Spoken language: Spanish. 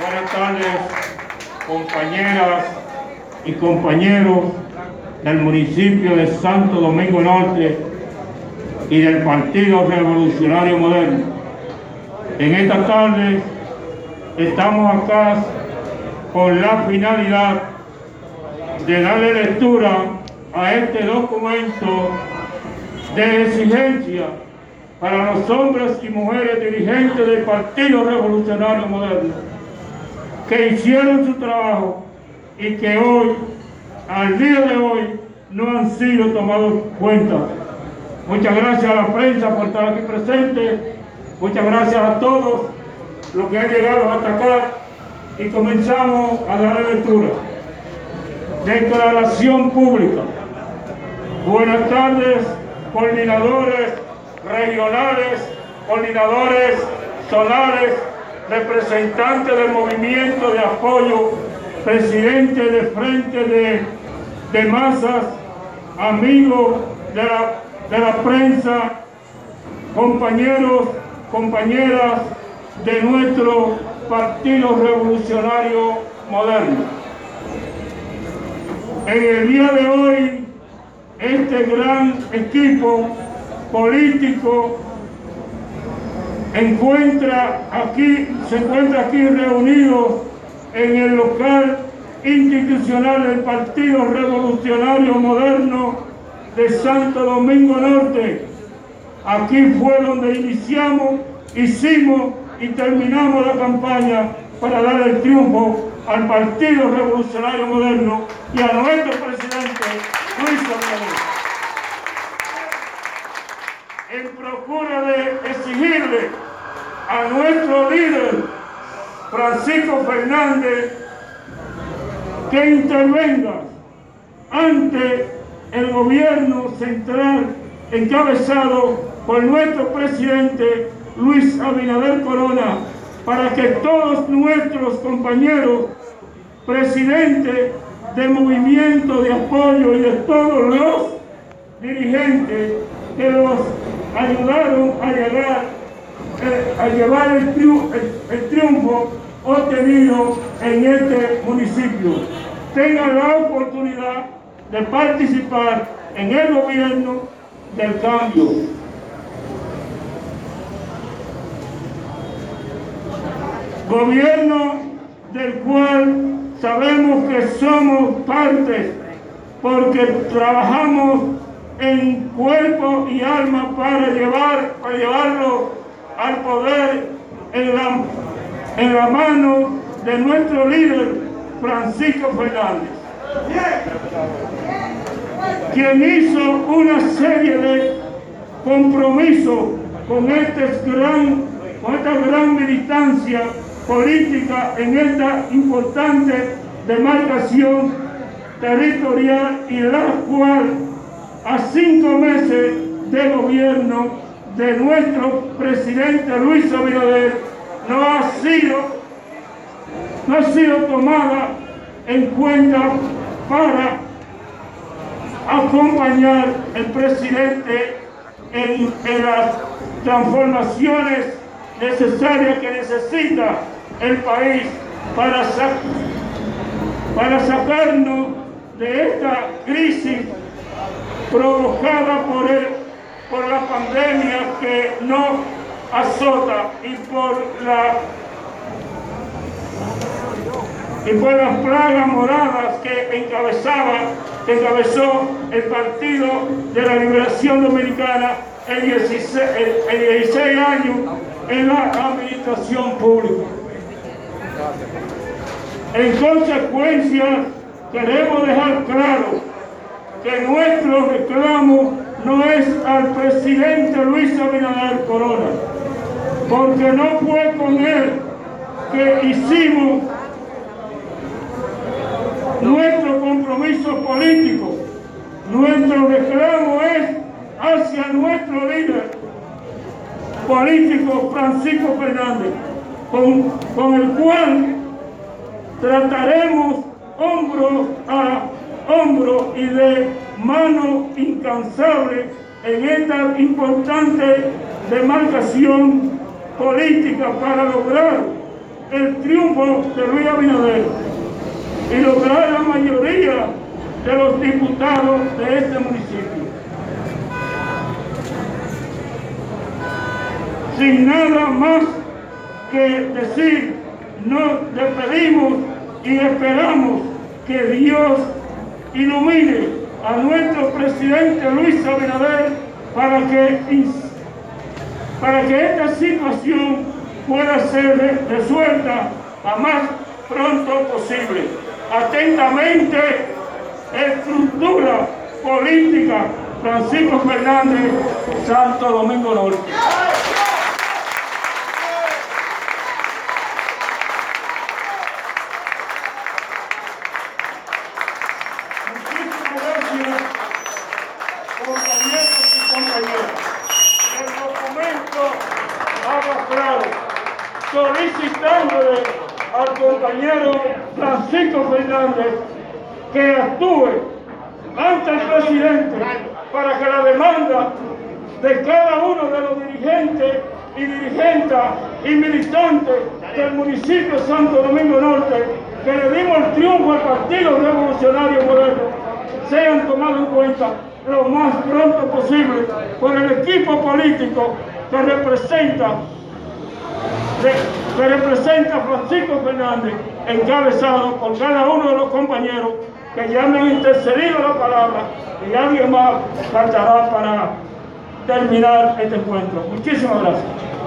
Buenas tardes, compañeras y compañeros del municipio de Santo Domingo Norte y del Partido Revolucionario Moderno. En esta tarde estamos acá con la finalidad de darle lectura a este documento de exigencia para los hombres y mujeres dirigentes del Partido Revolucionario Moderno que hicieron su trabajo y que hoy, al día de hoy, no han sido tomados en cuenta. Muchas gracias a la prensa por estar aquí presente. Muchas gracias a todos los que han llegado hasta acá y comenzamos a dar lectura. Declaración pública. Buenas tardes, coordinadores regionales, coordinadores solares, representantes del movimiento de apoyo, presidente de frente de, masas, amigos de la, de la prensa, compañeros, compañeras de nuestro Partido Revolucionario Moderno. En el día de hoy, este gran equipo político encuentra aquí, se encuentra aquí reunido en el local institucional del Partido Revolucionario Moderno de Santo Domingo Norte. Aquí fue donde iniciamos, hicimos y terminamos la campaña para dar el triunfo al Partido Revolucionario Moderno y a nuestro presidente Luis Abinader. En procura de exigirle a nuestro líder Francisco Fernández que intervenga ante el gobierno central encabezado por nuestro presidente Luis Abinader Corona para que todos nuestros compañeros presidentes de movimiento de apoyo y de todos los dirigentes que los ayudaron a llegar a llevar el, triunfo, el triunfo obtenido en este municipio tengan la oportunidad de participar en el gobierno del cambio. Gobierno del cual sabemos que somos parte porque trabajamos en cuerpo y alma para, llevar, para llevarlo al poder en la, en la mano de nuestro líder Francisco Fernández, quien hizo una serie de compromisos con, este gran, con esta gran militancia política en esta importante demarcación territorial y la cual a cinco meses de gobierno de nuestro presidente Luis Abinader no ha sido no ha sido tomada en cuenta para acompañar al presidente en, en las transformaciones necesarias que necesita el país para, para sacarnos de esta crisis provocada por, el, por la pandemia que nos azota y por la y por las plagas moradas que encabezaba, que encabezó el Partido de la Liberación Dominicana en 16, en 16 años en la administración pública. En consecuencia, queremos dejar claro que nuestro reclamo no es al presidente Luis Abinader Corona, porque no fue con él que hicimos nuestro compromiso político. Nuestro reclamo es hacia nuestro líder político Francisco Fernández, con, con el cual trataremos hombro a hombro y de mano incansable en esta importante demarcación política para lograr el triunfo de Luis Abinader y lograr la mayoría de los diputados de este municipio. Sin nada más que decir, nos despedimos y esperamos que Dios ilumine a nuestro presidente Luis Abinader para que, para que esta situación pueda ser resuelta a más pronto posible. Atentamente, estructura política Francisco Fernández, Santo Domingo Norte. Solicitándole al compañero Francisco Fernández que actúe ante el presidente para que la demanda de cada uno de los dirigentes y dirigentes y militantes del municipio de Santo Domingo Norte que le dimos el triunfo al Partido Revolucionario Moderno sean tomados en cuenta lo más pronto posible por el equipo político que representa que representa Francisco Fernández, encabezado por cada uno de los compañeros que ya me han intercedido la palabra y alguien más faltará para terminar este encuentro. Muchísimas gracias.